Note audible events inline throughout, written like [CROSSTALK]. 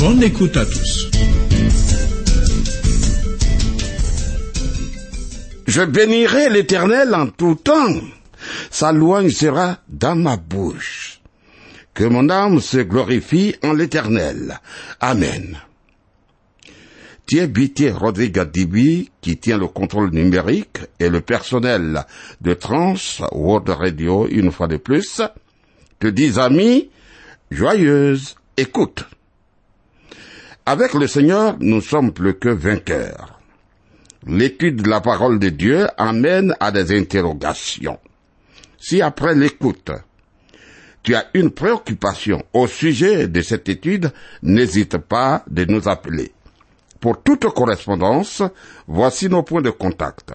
Bonne écoute à tous. Je bénirai l'Éternel en tout temps. Sa louange sera dans ma bouche. Que mon âme se glorifie en l'Éternel. Amen. Thierry Rodrigue Dibi, qui tient le contrôle numérique et le personnel de Trans World Radio une fois de plus, te dis amis, joyeuse écoute. Avec le Seigneur, nous sommes plus que vainqueurs l'étude de la parole de Dieu amène à des interrogations. Si après l'écoute, tu as une préoccupation au sujet de cette étude, n'hésite pas de nous appeler. Pour toute correspondance, voici nos points de contact.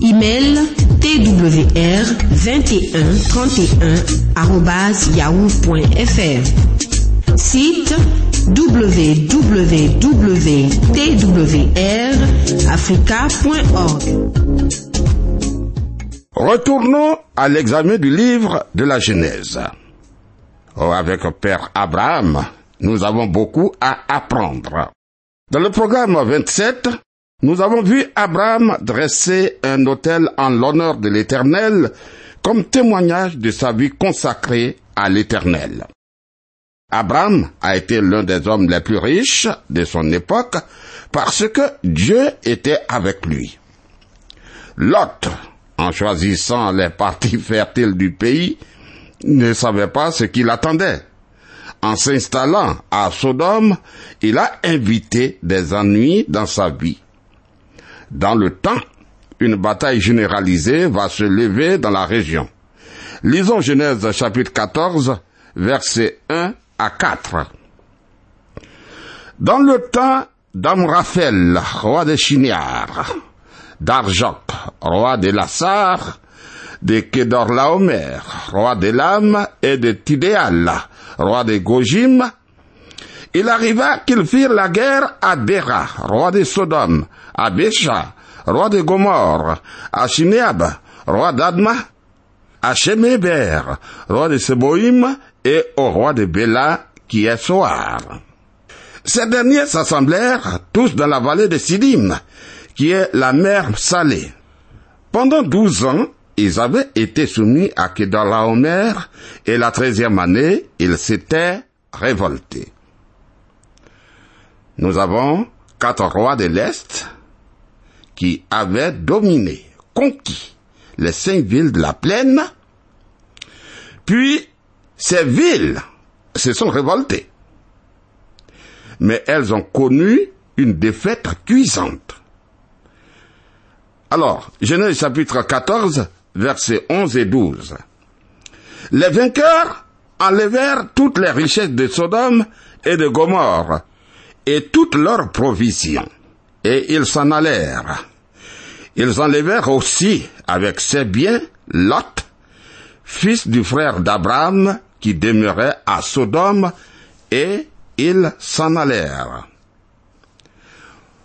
Email twr 21 31 yahoo.fr. Site www.twrafrica.org. Retournons à l'examen du livre de la Genèse. Oh, avec Père Abraham, nous avons beaucoup à apprendre. Dans le programme 27, nous avons vu Abraham dresser un autel en l'honneur de l'Éternel comme témoignage de sa vie consacrée à l'Éternel. Abraham a été l'un des hommes les plus riches de son époque parce que Dieu était avec lui. Lot, en choisissant les parties fertiles du pays, ne savait pas ce qu'il attendait. En s'installant à Sodome, il a invité des ennuis dans sa vie. Dans le temps, une bataille généralisée va se lever dans la région. Lisons Genèse chapitre 14, versets 1 à 4. Dans le temps d'Amraphel, roi de Chiniar, d'Arjok, roi de Lassar, de Kedorlaomer, roi de Lam, et de Tidéal, roi de Gojim, il arriva qu'ils firent la guerre à Béra, roi de Sodome, à Bécha, roi de Gomorre, à Shineab, roi d'Adma, à Shemeber, roi de Seboïm, et au roi de Béla, qui est Soar. Ces derniers s'assemblèrent tous dans la vallée de Sidim, qui est la mer salée. Pendant douze ans, ils avaient été soumis à Kedalaomer, et la treizième année, ils s'étaient révoltés. Nous avons quatre rois de l'Est, qui avaient dominé, conquis les cinq villes de la plaine, puis ces villes se sont révoltées. Mais elles ont connu une défaite cuisante. Alors, Genèse chapitre 14, versets 11 et 12. Les vainqueurs enlevèrent toutes les richesses de Sodome et de Gomorre et toutes leurs provisions et ils s'en allèrent. Ils enlevèrent aussi avec ses biens Lot, fils du frère d'Abraham, qui demeurait à Sodome, et ils s'en allèrent.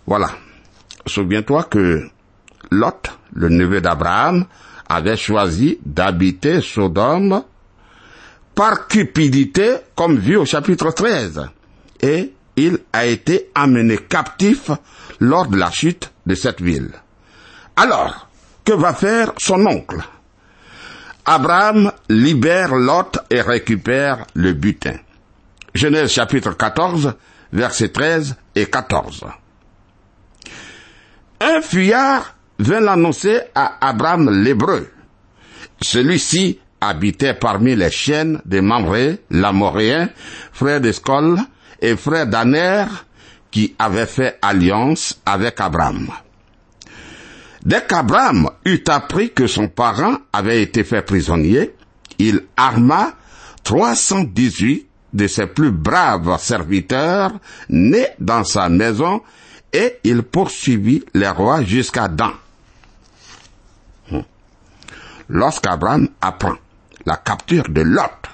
Voilà. Souviens-toi que Lot, le neveu d'Abraham, avait choisi d'habiter Sodome par cupidité, comme vu au chapitre 13. Et il a été amené captif lors de la chute de cette ville. Alors, que va faire son oncle? Abraham libère Lot et récupère le butin. Genèse chapitre 14, versets 13 et 14. Un fuyard vint l'annoncer à Abraham l'hébreu. Celui-ci habitait parmi les chiennes des Mamré, l'Amoréen, frère d'Escol et frère d'Aner, qui avaient fait alliance avec Abraham. Dès qu'Abraham eut appris que son parent avait été fait prisonnier, il arma 318 de ses plus braves serviteurs nés dans sa maison et il poursuivit les rois jusqu'à Dan. Hmm. Lorsqu'Abraham apprend la capture de Lot,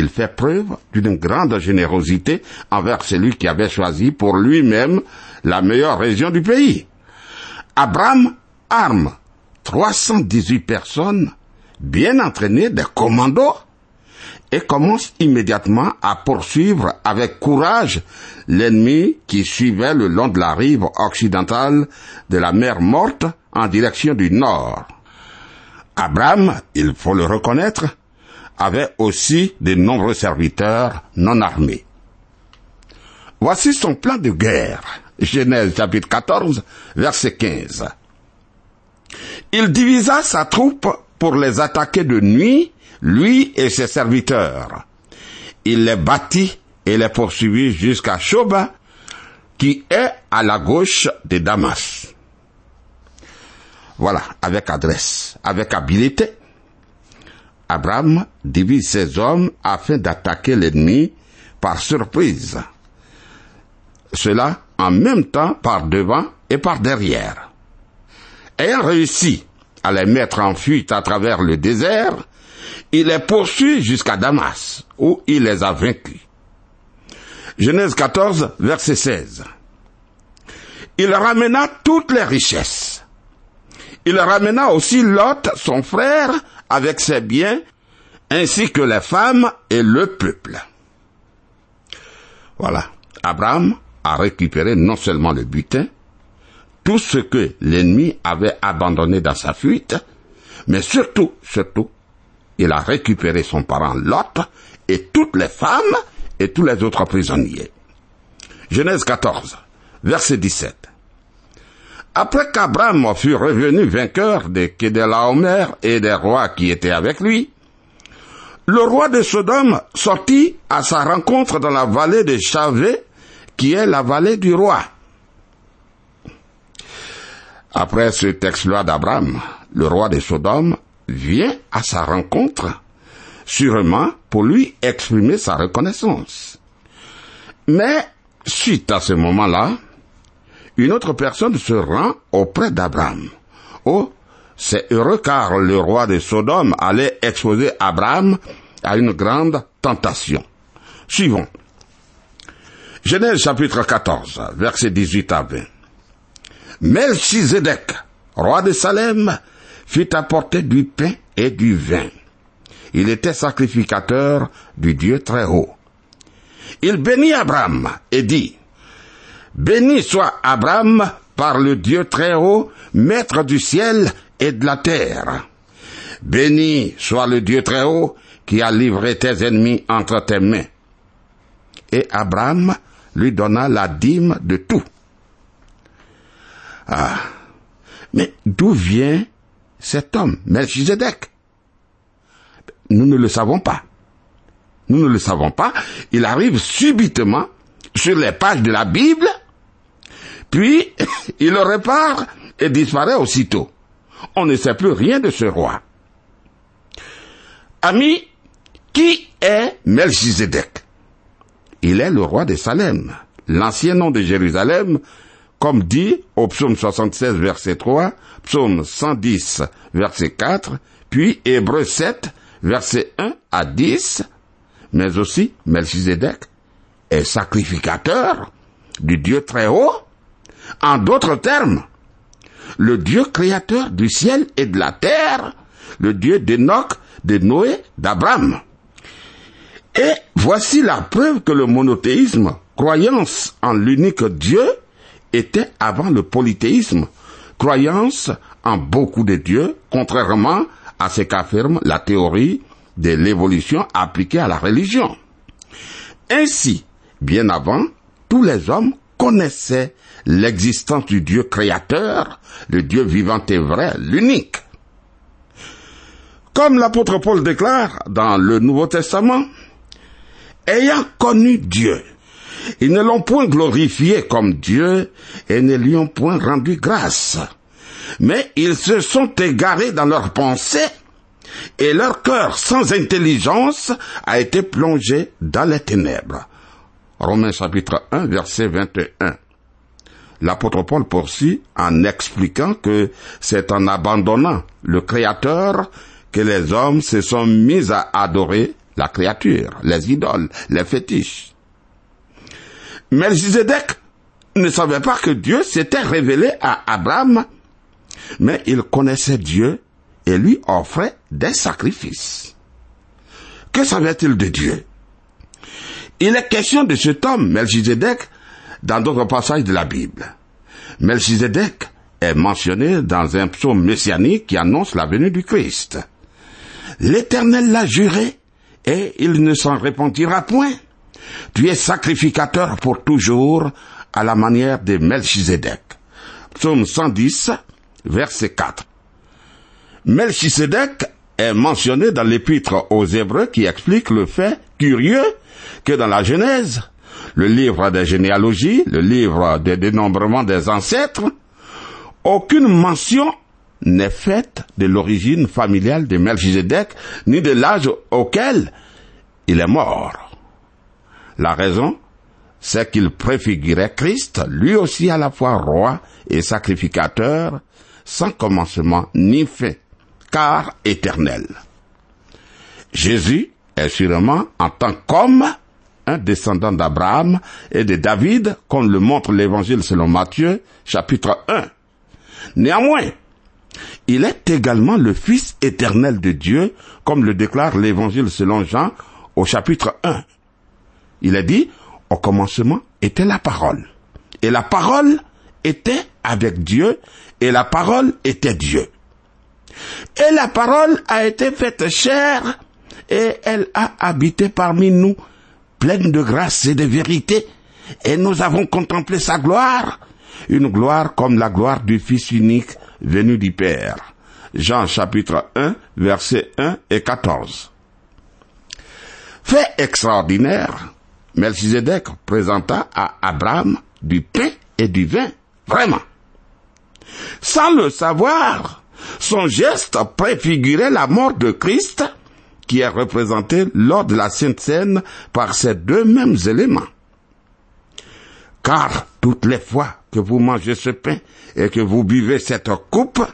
il fait preuve d'une grande générosité envers celui qui avait choisi pour lui-même la meilleure région du pays. Abraham arme 318 personnes bien entraînées des commandos et commence immédiatement à poursuivre avec courage l'ennemi qui suivait le long de la rive occidentale de la mer Morte en direction du nord. Abraham, il faut le reconnaître, avait aussi de nombreux serviteurs non armés. Voici son plan de guerre. Genèse chapitre 14, verset 15. Il divisa sa troupe pour les attaquer de nuit lui et ses serviteurs. Il les battit et les poursuivit jusqu'à Shoba, qui est à la gauche de Damas. Voilà, avec adresse, avec habileté. Abraham divise ses hommes afin d'attaquer l'ennemi par surprise. Cela en même temps par devant et par derrière. Ayant réussi à les mettre en fuite à travers le désert, il les poursuit jusqu'à Damas, où il les a vaincus. Genèse 14, verset 16. Il ramena toutes les richesses. Il ramena aussi Lot, son frère, avec ses biens, ainsi que les femmes et le peuple. Voilà. Abraham a récupéré non seulement le butin, tout ce que l'ennemi avait abandonné dans sa fuite, mais surtout, surtout, il a récupéré son parent Lot et toutes les femmes et tous les autres prisonniers. Genèse 14, verset 17. Après qu'Abraham fut revenu vainqueur de Kedelaomer et des rois qui étaient avec lui, le roi de Sodome sortit à sa rencontre dans la vallée de Chavé, qui est la vallée du roi. Après cet exploit d'Abraham, le roi de Sodome vient à sa rencontre, sûrement pour lui exprimer sa reconnaissance. Mais, suite à ce moment-là, une autre personne se rend auprès d'Abraham. Oh, c'est heureux car le roi de Sodome allait exposer Abraham à une grande tentation. Suivons. Genèse chapitre 14, verset 18 à 20. Melchizedek, roi de Salem, fit apporter du pain et du vin. Il était sacrificateur du Dieu très haut. Il bénit Abraham et dit, Béni soit Abraham par le Dieu très haut, maître du ciel et de la terre. Béni soit le Dieu très haut qui a livré tes ennemis entre tes mains. Et Abraham lui donna la dîme de tout. Ah. Mais d'où vient cet homme, Melchizedek? Nous ne le savons pas. Nous ne le savons pas. Il arrive subitement sur les pages de la Bible, puis [COUGHS] il repart et disparaît aussitôt. On ne sait plus rien de ce roi. Ami, qui est Melchizedek? Il est le roi de Salem, l'ancien nom de Jérusalem, comme dit au psaume 76 verset 3, psaume 110 verset 4, puis Hébreu 7 verset 1 à 10, mais aussi Melchizedek est sacrificateur du Dieu très haut. En d'autres termes, le Dieu créateur du ciel et de la terre, le Dieu d'Enoch, de Noé, d'Abraham. Et voici la preuve que le monothéisme, croyance en l'unique Dieu, était avant le polythéisme, croyance en beaucoup de dieux, contrairement à ce qu'affirme la théorie de l'évolution appliquée à la religion. Ainsi, bien avant, tous les hommes connaissaient l'existence du Dieu créateur, le Dieu vivant et vrai, l'unique. Comme l'apôtre Paul déclare dans le Nouveau Testament, ayant connu Dieu, ils ne l'ont point glorifié comme Dieu et ne lui ont point rendu grâce. Mais ils se sont égarés dans leurs pensées et leur cœur sans intelligence a été plongé dans les ténèbres. Romains chapitre 1 verset 21. L'apôtre Paul poursuit en expliquant que c'est en abandonnant le Créateur que les hommes se sont mis à adorer la créature, les idoles, les fétiches. Melchizedek ne savait pas que Dieu s'était révélé à Abraham, mais il connaissait Dieu et lui offrait des sacrifices. Que savait-il de Dieu? Il est question de cet homme, Melchizedek, dans d'autres passages de la Bible. Melchizedek est mentionné dans un psaume messianique qui annonce la venue du Christ. L'Éternel l'a juré et il ne s'en repentira point. Tu es sacrificateur pour toujours à la manière de Melchizedek. Psaume 110, verset 4. Melchizedek est mentionné dans l'épître aux Hébreux qui explique le fait curieux que dans la Genèse, le livre des généalogies, le livre des dénombrements des ancêtres, aucune mention n'est faite de l'origine familiale de Melchizedek, ni de l'âge auquel il est mort. La raison, c'est qu'il préfigurait Christ, lui aussi à la fois roi et sacrificateur, sans commencement ni fin, car éternel. Jésus est sûrement en tant qu'homme un descendant d'Abraham et de David, comme le montre l'évangile selon Matthieu, chapitre 1. Néanmoins, il est également le Fils éternel de Dieu, comme le déclare l'évangile selon Jean au chapitre 1. Il est dit, au commencement était la parole. Et la parole était avec Dieu, et la parole était Dieu. Et la parole a été faite chair, et elle a habité parmi nous, pleine de grâce et de vérité, et nous avons contemplé sa gloire, une gloire comme la gloire du Fils unique venu du Père. Jean chapitre 1, versets 1 et 14. Fait extraordinaire, Melchizedek présenta à Abraham du pain et du vin, vraiment. Sans le savoir, son geste préfigurait la mort de Christ qui est représentée lors de la Sainte Seine par ces deux mêmes éléments. Car toutes les fois que vous mangez ce pain et que vous buvez cette coupe,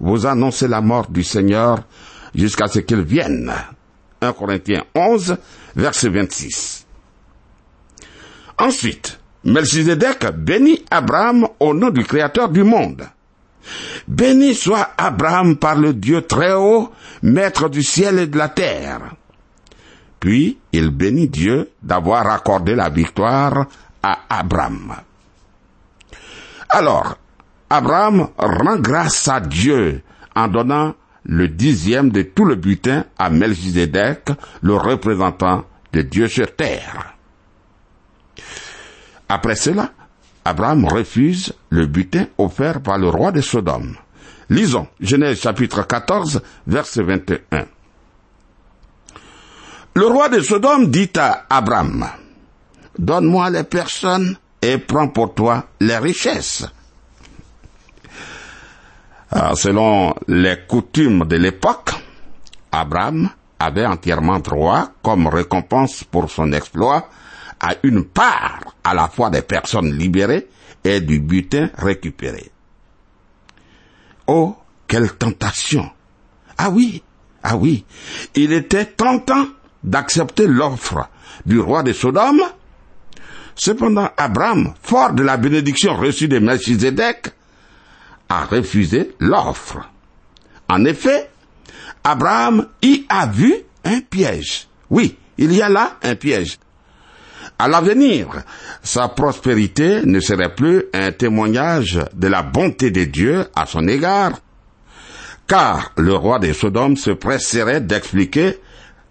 vous annoncez la mort du Seigneur jusqu'à ce qu'il vienne. 1 Corinthiens 11, verset 26. Ensuite, Melchizedek bénit Abraham au nom du Créateur du monde. Béni soit Abraham par le Dieu très haut, maître du ciel et de la terre. Puis il bénit Dieu d'avoir accordé la victoire à Abraham. Alors, Abraham rend grâce à Dieu en donnant le dixième de tout le butin à Melchizedek, le représentant de Dieu sur terre. Après cela, Abraham refuse le butin offert par le roi de Sodome. Lisons Genèse chapitre 14, verset 21. Le roi de Sodome dit à Abraham, Donne-moi les personnes et prends pour toi les richesses. Alors, selon les coutumes de l'époque, Abraham avait entièrement droit, comme récompense pour son exploit, à une part à la fois des personnes libérées et du butin récupéré. Oh, quelle tentation. Ah oui, ah oui, il était tentant d'accepter l'offre du roi de Sodome. Cependant, Abraham, fort de la bénédiction reçue de Melchizedek, a refusé l'offre. En effet, Abraham y a vu un piège. Oui, il y a là un piège. À l'avenir, sa prospérité ne serait plus un témoignage de la bonté de Dieu à son égard, car le roi de Sodome se presserait d'expliquer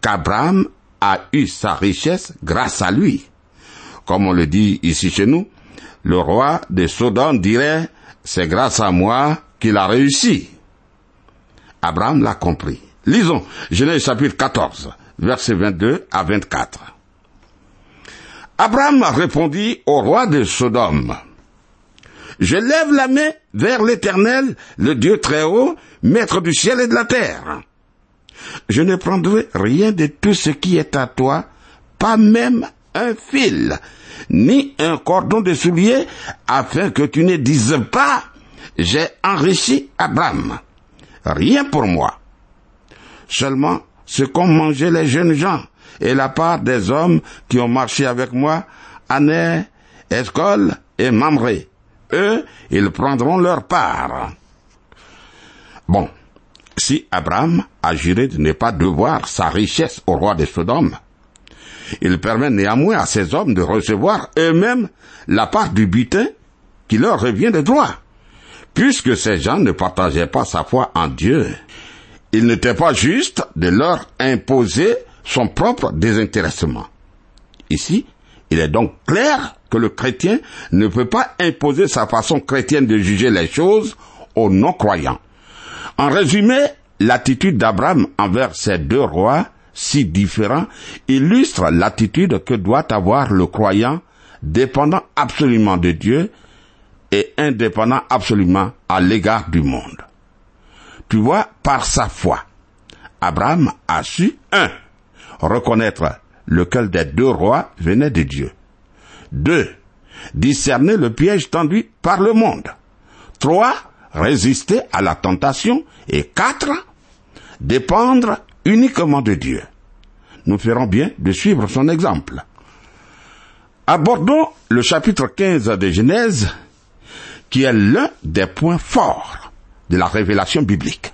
qu'Abraham a eu sa richesse grâce à lui. Comme on le dit ici chez nous, le roi de Sodome dirait, c'est grâce à moi qu'il a réussi. Abraham l'a compris. Lisons Genèse chapitre 14, versets 22 à 24. Abraham répondit au roi de Sodome, Je lève la main vers l'Éternel, le Dieu très haut, maître du ciel et de la terre. Je ne prendrai rien de tout ce qui est à toi, pas même un fil, ni un cordon de soulier, afin que tu ne dises pas, j'ai enrichi Abraham. Rien pour moi. Seulement ce qu'ont mangé les jeunes gens et la part des hommes qui ont marché avec moi, Aner, Escol et Mamré. Eux, ils prendront leur part. Bon, si Abraham a juré de ne pas devoir sa richesse au roi de Sodome, il permet néanmoins à ces hommes de recevoir eux-mêmes la part du butin qui leur revient de droit, puisque ces gens ne partageaient pas sa foi en Dieu. Il n'était pas juste de leur imposer son propre désintéressement. Ici, il est donc clair que le chrétien ne peut pas imposer sa façon chrétienne de juger les choses aux non-croyants. En résumé, l'attitude d'Abraham envers ces deux rois si différents illustre l'attitude que doit avoir le croyant dépendant absolument de Dieu et indépendant absolument à l'égard du monde. Tu vois, par sa foi, Abraham a su, un, reconnaître lequel des deux rois venait de Dieu. Deux, discerner le piège tendu par le monde. Trois, résister à la tentation. Et quatre, dépendre uniquement de Dieu. Nous ferons bien de suivre son exemple. Abordons le chapitre 15 de Genèse, qui est l'un des points forts de la révélation biblique.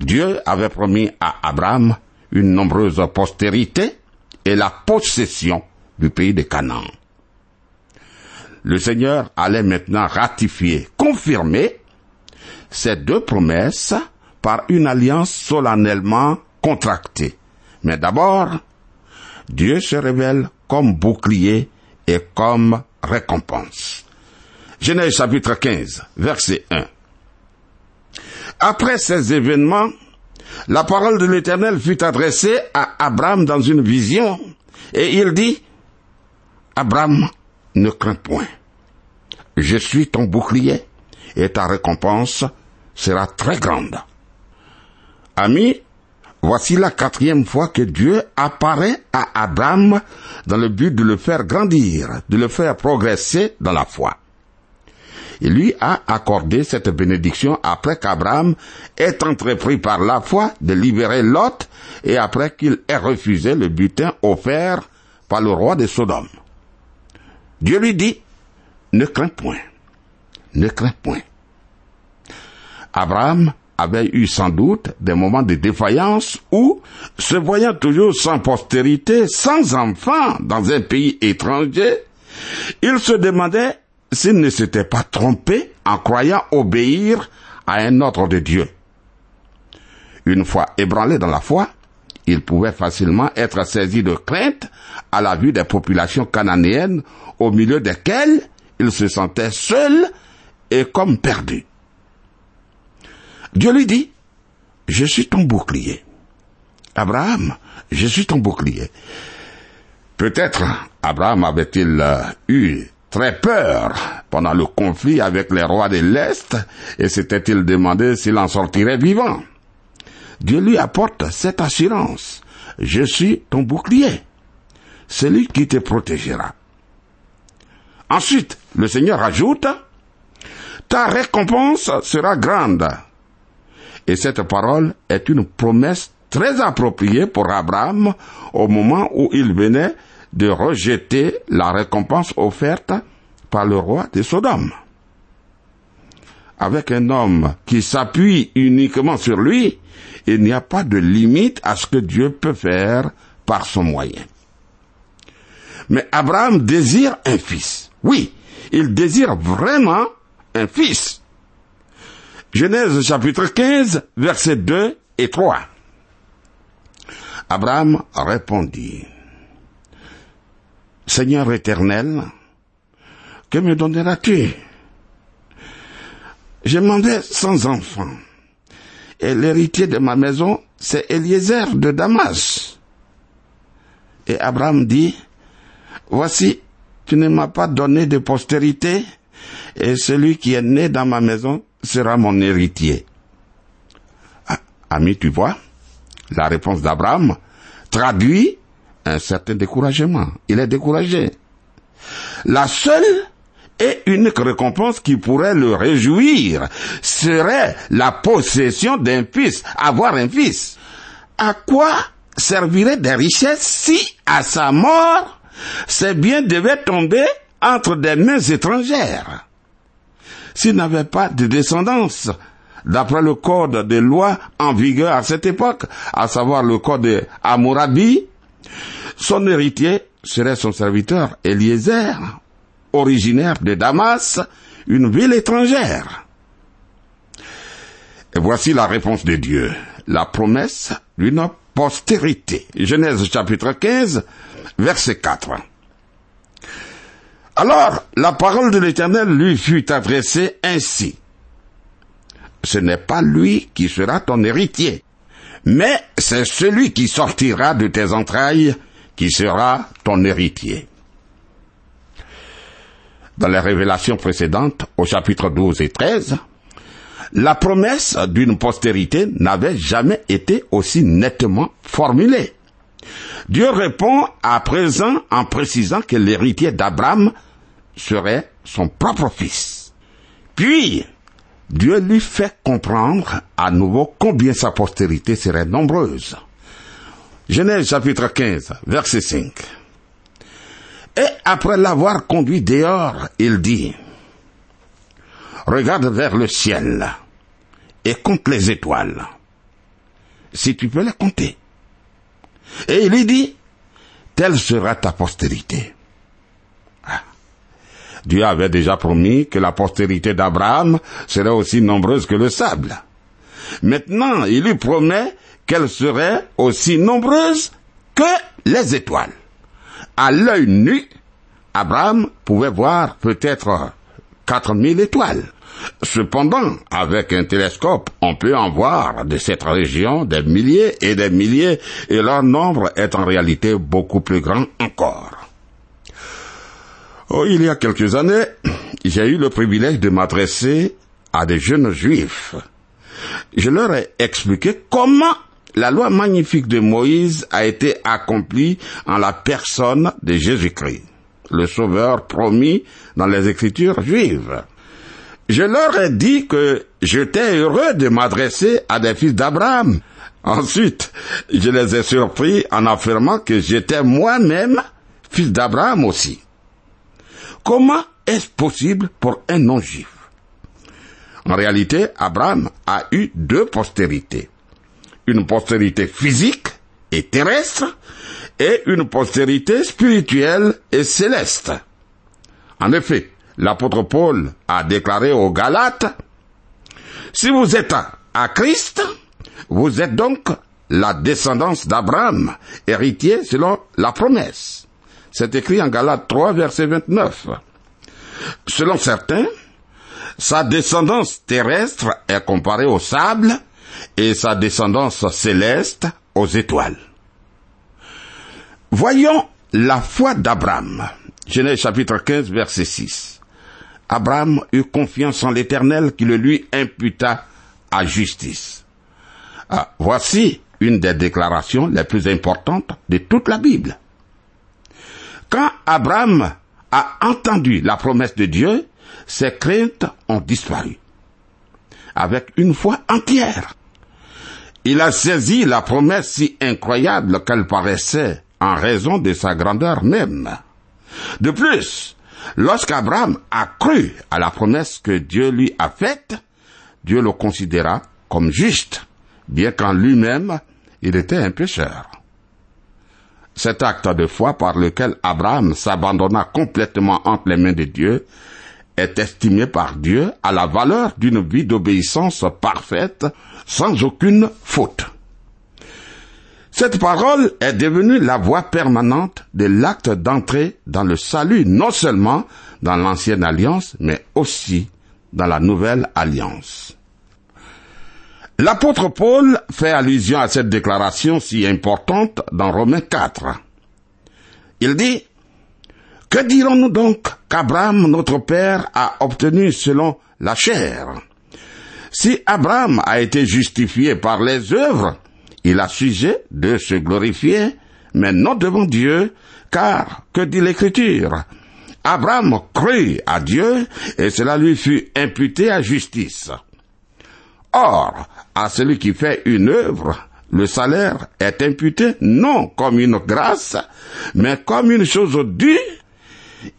Dieu avait promis à Abraham une nombreuse postérité et la possession du pays de Canaan. Le Seigneur allait maintenant ratifier, confirmer ces deux promesses par une alliance solennellement contractée. Mais d'abord, Dieu se révèle comme bouclier et comme récompense. Genèse chapitre 15, verset 1. Après ces événements, la parole de l'Éternel fut adressée à Abraham dans une vision, et il dit, Abraham, ne crains point. Je suis ton bouclier, et ta récompense sera très grande. Ami, voici la quatrième fois que Dieu apparaît à Abraham dans le but de le faire grandir, de le faire progresser dans la foi. Il lui a accordé cette bénédiction après qu'Abraham ait entrepris par la foi de libérer Lot et après qu'il ait refusé le butin offert par le roi de Sodome. Dieu lui dit, ne crains point, ne crains point. Abraham avait eu sans doute des moments de défaillance où, se voyant toujours sans postérité, sans enfant dans un pays étranger, il se demandait s'il ne s'était pas trompé en croyant obéir à un ordre de Dieu. Une fois ébranlé dans la foi, il pouvait facilement être saisi de crainte à la vue des populations cananéennes au milieu desquelles il se sentait seul et comme perdu. Dieu lui dit, je suis ton bouclier. Abraham, je suis ton bouclier. Peut-être Abraham avait-il euh, eu très peur pendant le conflit avec les rois de l'Est et s'était-il demandé s'il en sortirait vivant. Dieu lui apporte cette assurance. Je suis ton bouclier, celui qui te protégera. Ensuite, le Seigneur ajoute, ta récompense sera grande. Et cette parole est une promesse très appropriée pour Abraham au moment où il venait de rejeter la récompense offerte par le roi de Sodome. Avec un homme qui s'appuie uniquement sur lui, il n'y a pas de limite à ce que Dieu peut faire par son moyen. Mais Abraham désire un fils. Oui, il désire vraiment un fils. Genèse chapitre 15, versets 2 et 3. Abraham répondit, Seigneur éternel, que me donneras-tu? Je m'en vais sans enfant, et l'héritier de ma maison, c'est Eliezer de Damas. Et Abraham dit, Voici, tu ne m'as pas donné de postérité, et celui qui est né dans ma maison sera mon héritier. Ah, ami, tu vois, la réponse d'Abraham traduit un certain découragement. Il est découragé. La seule et unique récompense qui pourrait le réjouir serait la possession d'un fils, avoir un fils. À quoi servirait des richesses si, à sa mort, ses biens devaient tomber entre des mains étrangères? S'il n'avait pas de descendance, d'après le code des lois en vigueur à cette époque, à savoir le code de son héritier serait son serviteur Eliezer, originaire de Damas, une ville étrangère. Voici la réponse de Dieu, la promesse d'une postérité. Genèse chapitre 15, verset 4. Alors la parole de l'Éternel lui fut adressée ainsi. Ce n'est pas lui qui sera ton héritier, mais c'est celui qui sortira de tes entrailles qui sera ton héritier. Dans les révélations précédentes, au chapitre 12 et 13, la promesse d'une postérité n'avait jamais été aussi nettement formulée. Dieu répond à présent en précisant que l'héritier d'Abraham serait son propre fils. Puis, Dieu lui fait comprendre à nouveau combien sa postérité serait nombreuse. Genèse chapitre 15, verset 5. Et après l'avoir conduit dehors, il dit, Regarde vers le ciel et compte les étoiles, si tu peux les compter. Et il lui dit, Telle sera ta postérité. Ah. Dieu avait déjà promis que la postérité d'Abraham serait aussi nombreuse que le sable. Maintenant, il lui promet qu'elle serait aussi nombreuse que les étoiles. À l'œil nu, Abraham pouvait voir peut-être 4000 étoiles. Cependant, avec un télescope, on peut en voir de cette région des milliers et des milliers, et leur nombre est en réalité beaucoup plus grand encore. Oh, il y a quelques années, j'ai eu le privilège de m'adresser à des jeunes juifs. Je leur ai expliqué comment la loi magnifique de Moïse a été accomplie en la personne de Jésus-Christ, le Sauveur promis dans les Écritures juives. Je leur ai dit que j'étais heureux de m'adresser à des fils d'Abraham. Ensuite, je les ai surpris en affirmant que j'étais moi-même fils d'Abraham aussi. Comment est-ce possible pour un non-juif? En réalité, Abraham a eu deux postérités une postérité physique et terrestre et une postérité spirituelle et céleste. En effet, l'apôtre Paul a déclaré aux Galates, si vous êtes à Christ, vous êtes donc la descendance d'Abraham, héritier selon la promesse. C'est écrit en Galates 3, verset 29. Selon certains, sa descendance terrestre est comparée au sable et sa descendance céleste aux étoiles. Voyons la foi d'Abraham. Genèse chapitre 15 verset 6. Abraham eut confiance en l'Éternel qui le lui imputa à justice. Ah, voici une des déclarations les plus importantes de toute la Bible. Quand Abraham a entendu la promesse de Dieu, ses craintes ont disparu. Avec une foi entière. Il a saisi la promesse si incroyable qu'elle paraissait en raison de sa grandeur même. De plus, lorsqu'Abraham a cru à la promesse que Dieu lui a faite, Dieu le considéra comme juste, bien qu'en lui-même, il était un pécheur. Cet acte de foi par lequel Abraham s'abandonna complètement entre les mains de Dieu est estimé par Dieu à la valeur d'une vie d'obéissance parfaite sans aucune faute. Cette parole est devenue la voie permanente de l'acte d'entrée dans le salut, non seulement dans l'ancienne alliance, mais aussi dans la nouvelle alliance. L'apôtre Paul fait allusion à cette déclaration si importante dans Romains 4. Il dit, Que dirons-nous donc qu'Abraham, notre père, a obtenu selon la chair Si Abraham a été justifié par les œuvres, il a sujet de se glorifier, mais non devant Dieu, car, que dit l'Écriture Abraham crut à Dieu, et cela lui fut imputé à justice. Or, à celui qui fait une œuvre, le salaire est imputé non comme une grâce, mais comme une chose due,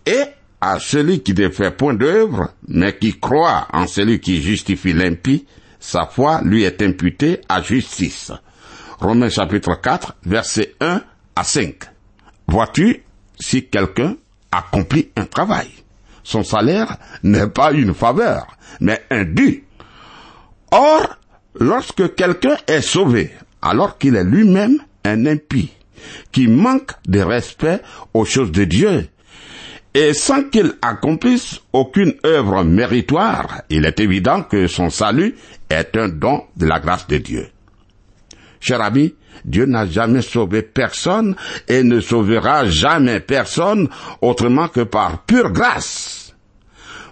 et à celui qui ne fait point d'œuvre, mais qui croit en celui qui justifie l'impie, sa foi lui est imputée à justice. Romains chapitre 4, verset 1 à 5. Vois-tu si quelqu'un accomplit un travail? Son salaire n'est pas une faveur, mais un dû. Or, lorsque quelqu'un est sauvé, alors qu'il est lui-même un impie, qui manque de respect aux choses de Dieu, et sans qu'il accomplisse aucune œuvre méritoire, il est évident que son salut est un don de la grâce de Dieu. Cher ami, Dieu n'a jamais sauvé personne et ne sauvera jamais personne autrement que par pure grâce.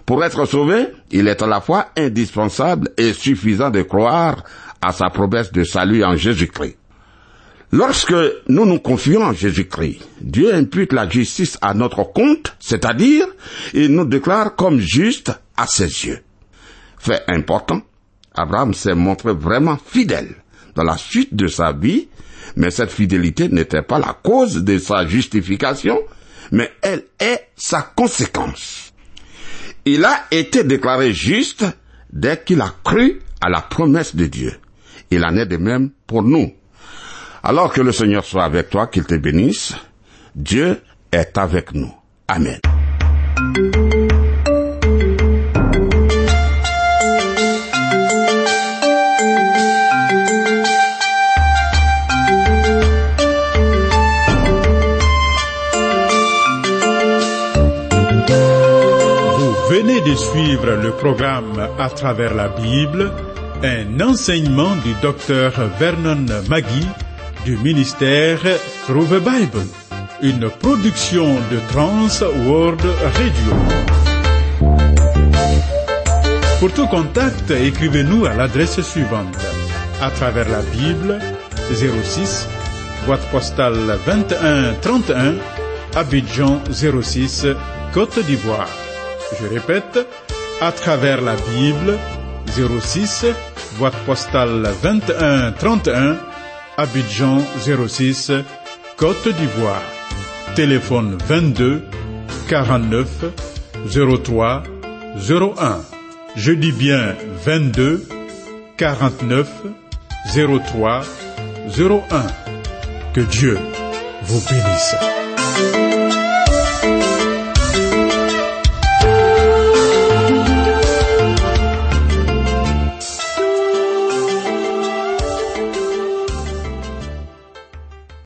Pour être sauvé, il est à la fois indispensable et suffisant de croire à sa promesse de salut en Jésus-Christ. Lorsque nous nous confions en Jésus-Christ, Dieu impute la justice à notre compte, c'est-à-dire il nous déclare comme juste à ses yeux. Fait important, Abraham s'est montré vraiment fidèle dans la suite de sa vie, mais cette fidélité n'était pas la cause de sa justification, mais elle est sa conséquence. Il a été déclaré juste dès qu'il a cru à la promesse de Dieu. Il en est de même pour nous. Alors que le Seigneur soit avec toi, qu'il te bénisse, Dieu est avec nous. Amen. Vous venez de suivre le programme À travers la Bible, un enseignement du docteur Vernon Magui du ministère Through the Bible, une production de Trans World Radio. Pour tout contact, écrivez-nous à l'adresse suivante. À travers la Bible, 06, boîte postale 2131, Abidjan 06, Côte d'Ivoire. Je répète, à travers la Bible, 06, boîte postale 2131, Abidjan 06, Côte d'Ivoire. Téléphone 22 49 03 01. Je dis bien 22 49 03 01. Que Dieu vous bénisse.